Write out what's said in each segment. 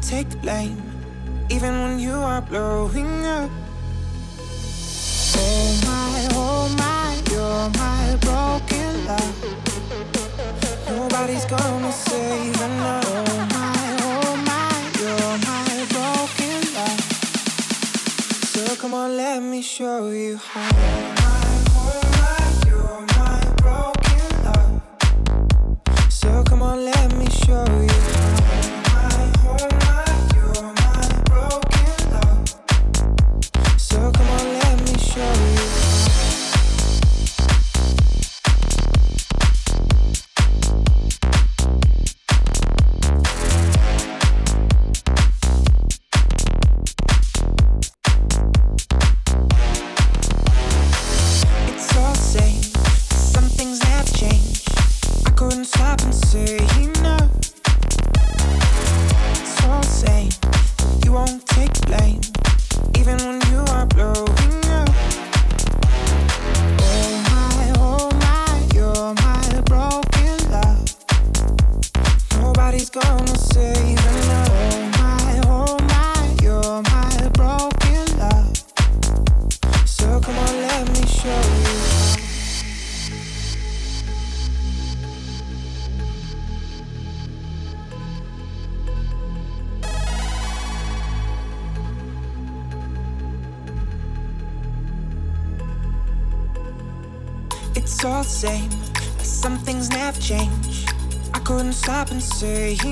take the blame, even when you are blowing up. Say. you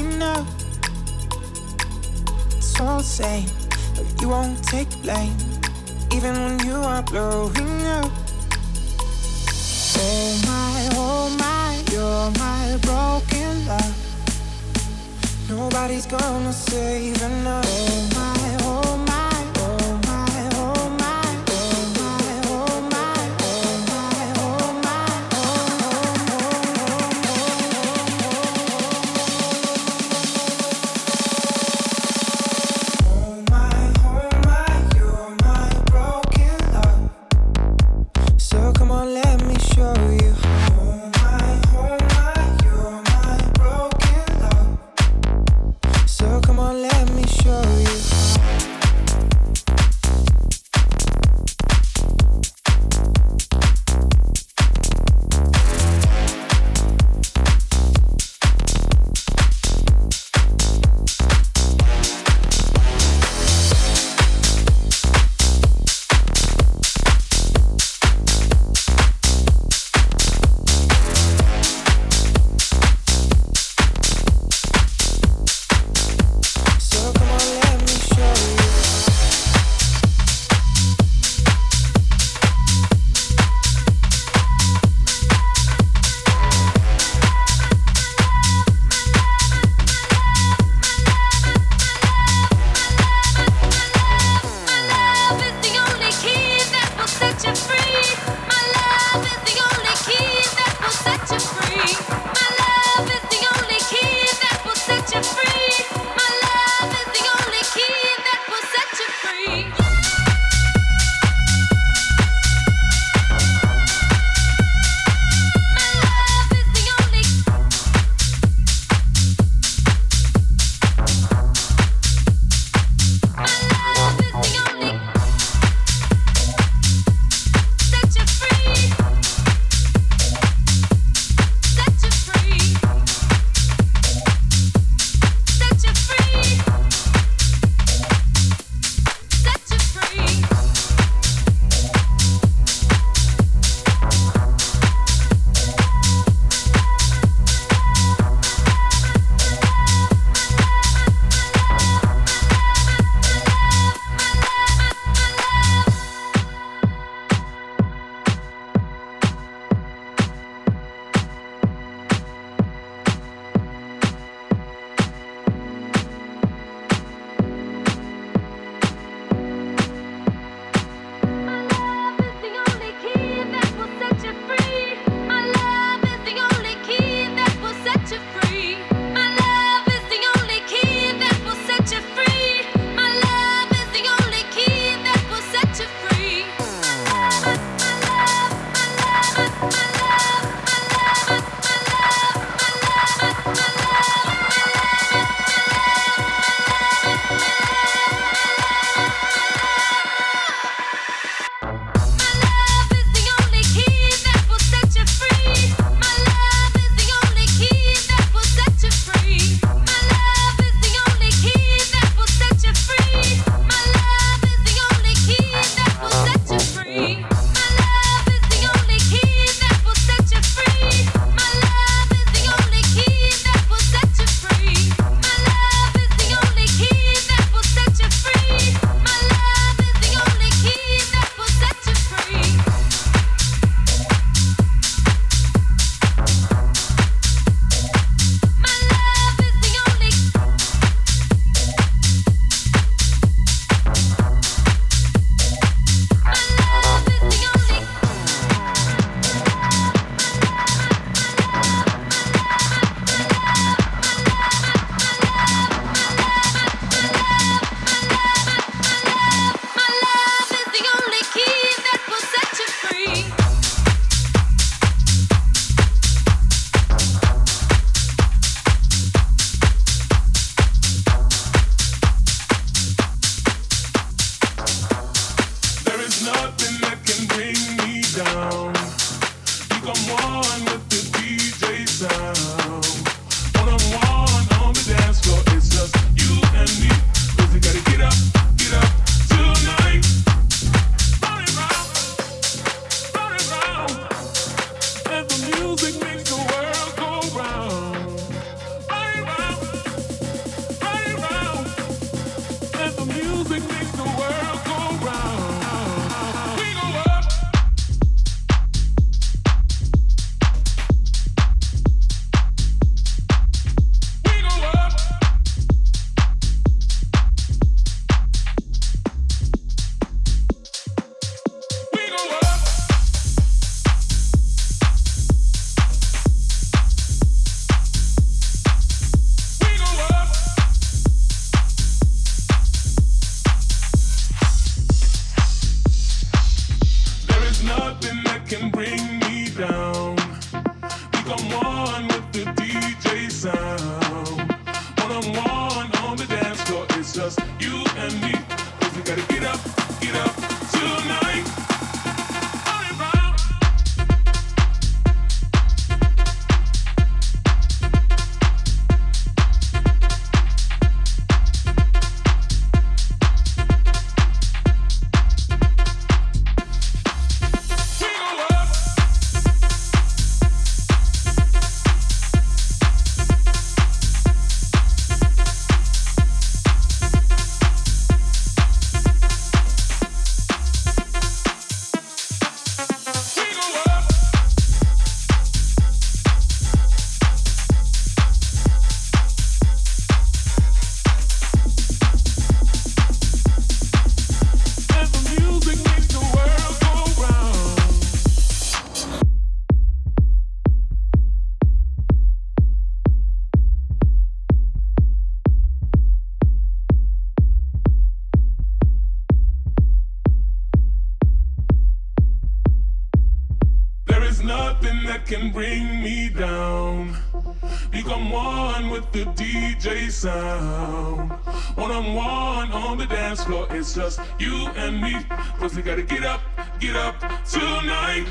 One on one on the dance floor, it's just you and me. Cause we gotta get up, get up tonight.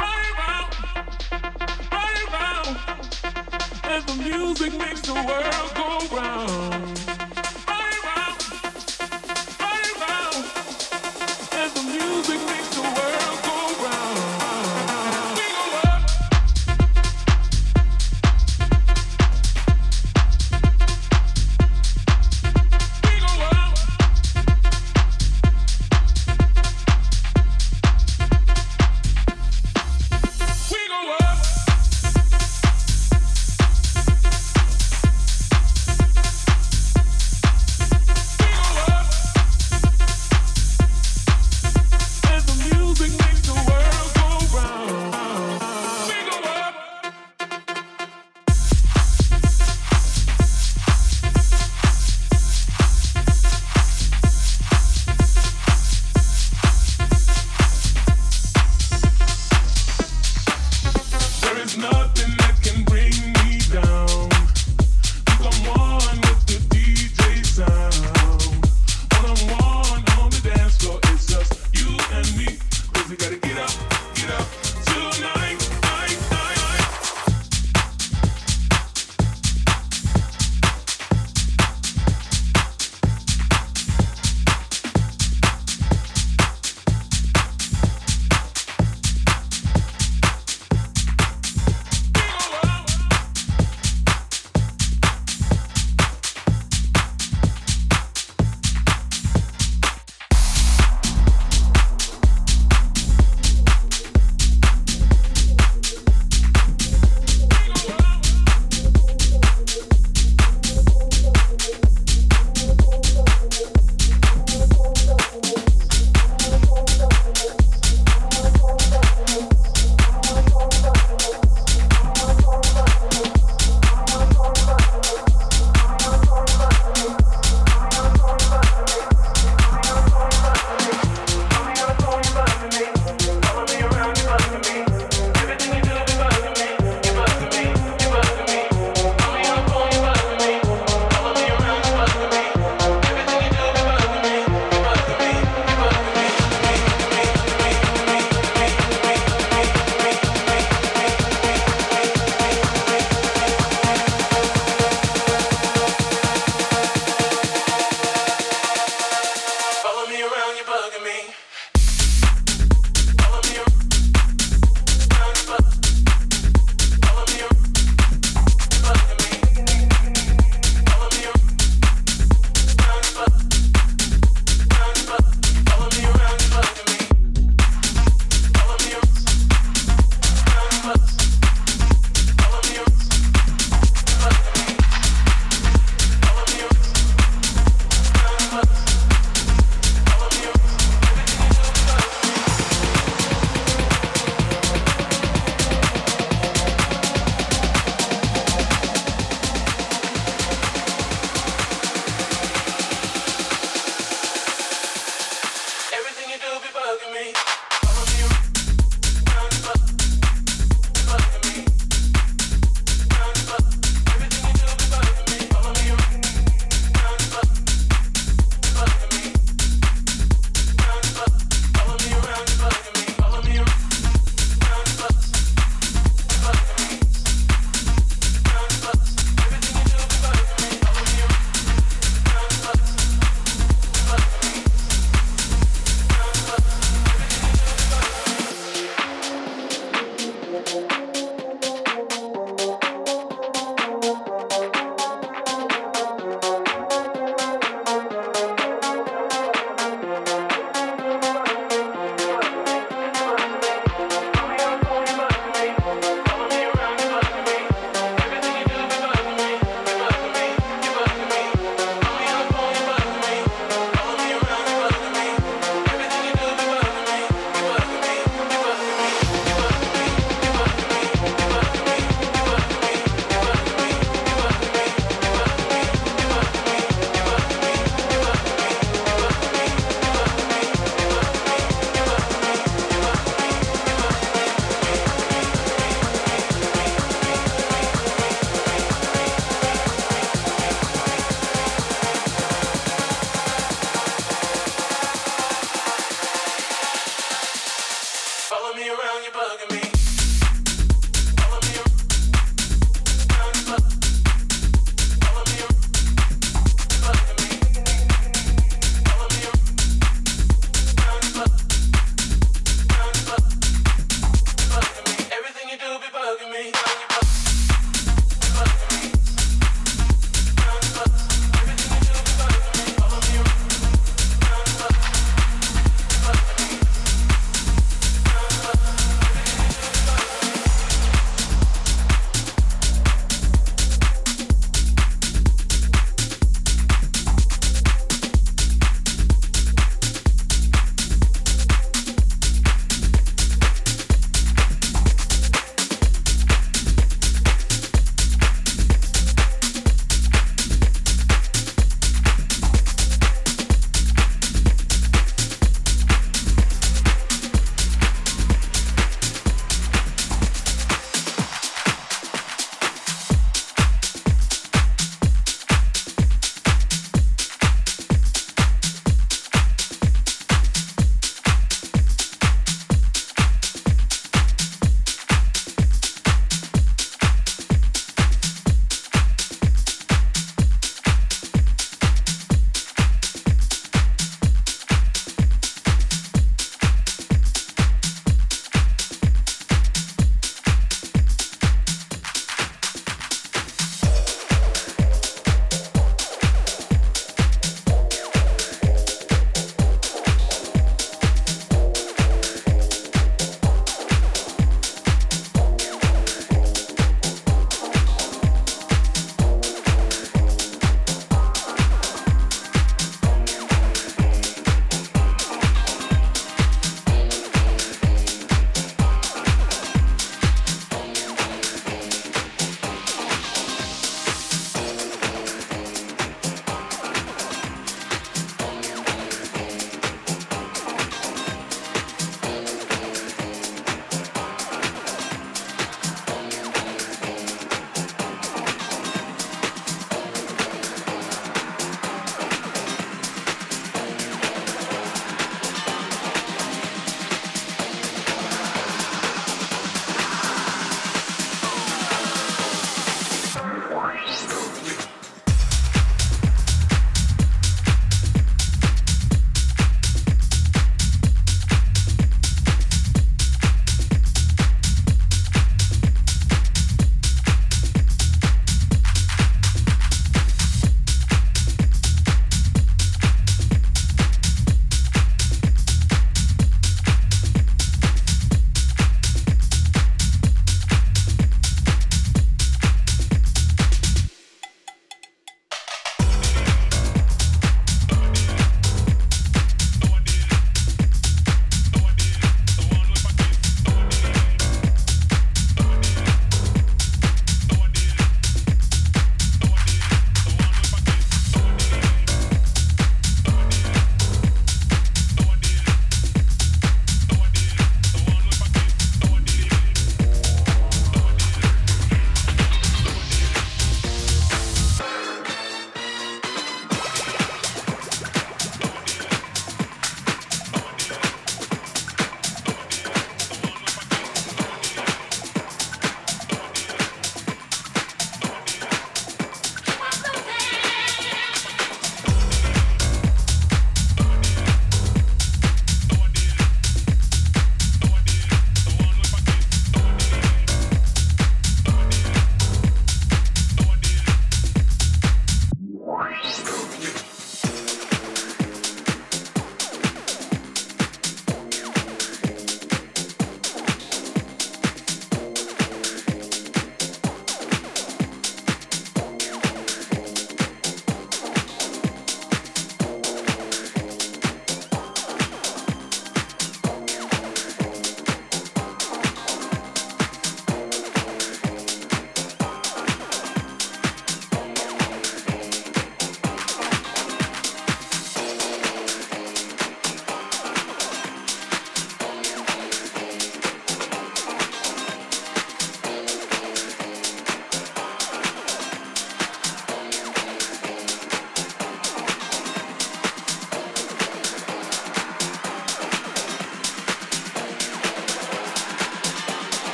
Right round, right round. And the music makes the world go round.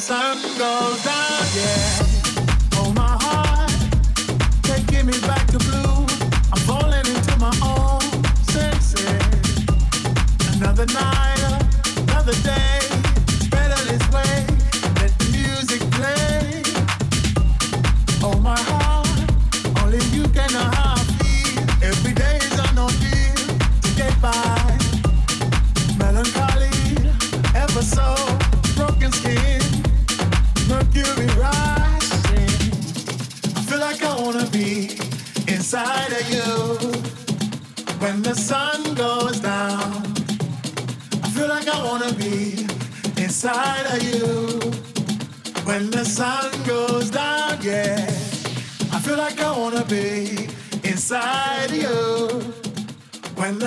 Sun goes down, yeah. Oh, my heart, me back to blue. I'm falling into my own senses. Another night, another day.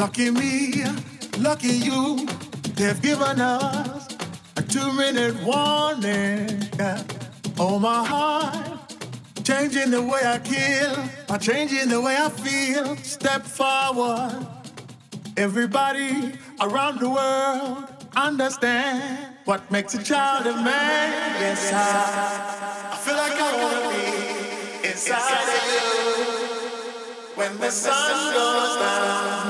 Lucky me, lucky you, they've given us a two-minute warning. Yeah. Oh my heart, changing the way I kill, by changing the way I feel. Step forward. Everybody around the world understand what makes a child a man. Yes, I, I feel like I wanna be inside of you when the sun goes down.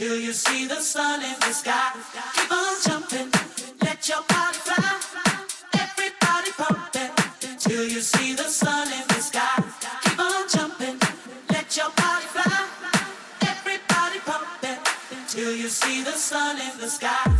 till you see the sun in the sky. Keep on jumping, let your body fly. Everybody pumping till you see the sun in the sky. Keep on jumping, let your body fly. Everybody pumping till you see the sun in the sky.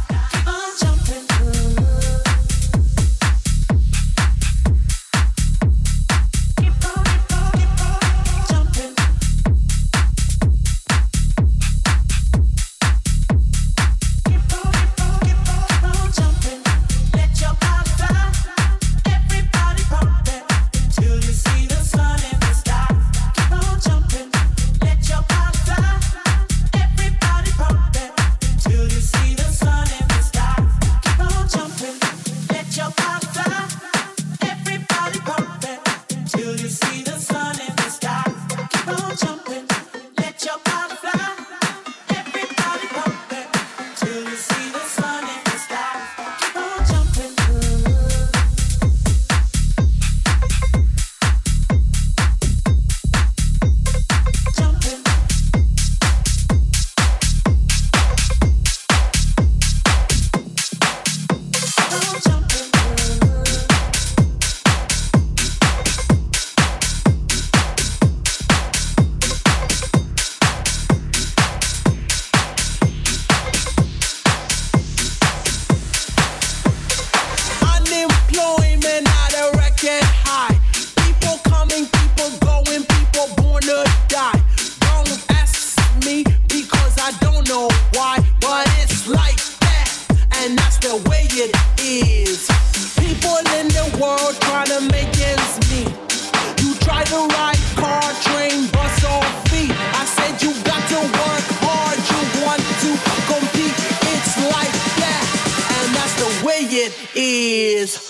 it is.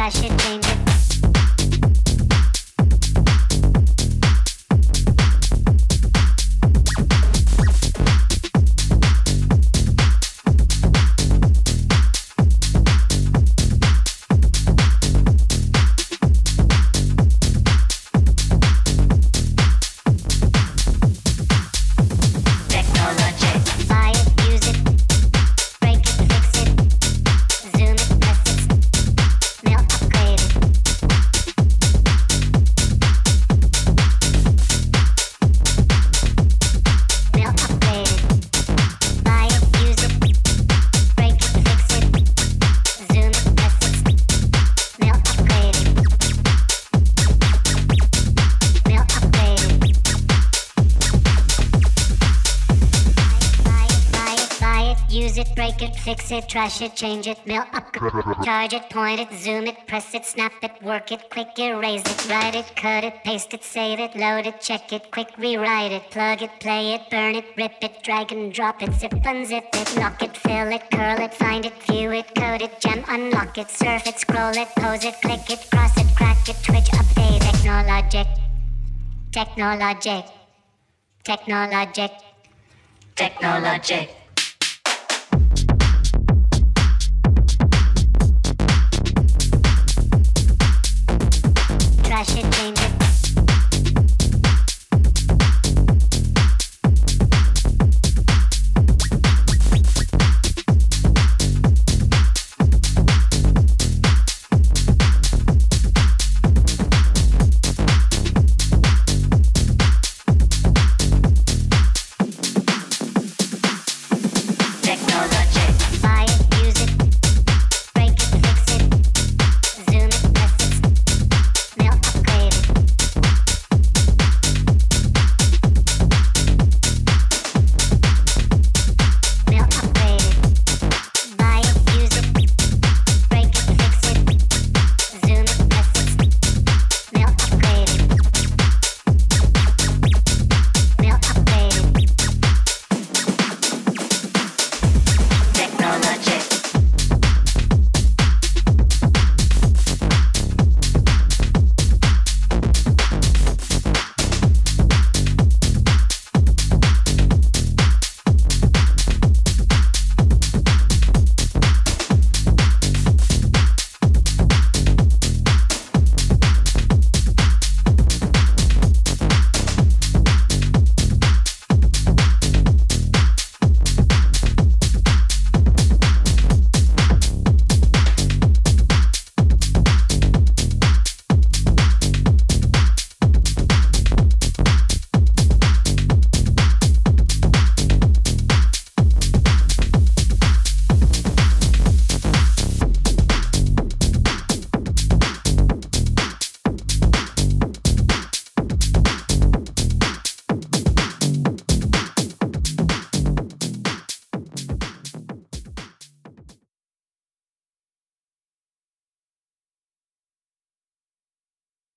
Trash should change Trash it, change it, mail up, charge it, point it, zoom it, press it, snap it, work it, quick erase it, write it, cut it, paste it, save it, load it, check it, quick rewrite it, plug it, play it, burn it, rip it, drag and drop it, zip unzip it, lock it, fill it, curl it, find it, view it, code it, gem, unlock it, surf it, scroll it, pose it, click it, cross it, crack it, twitch, update, technologic, technologic, technologic, technologic.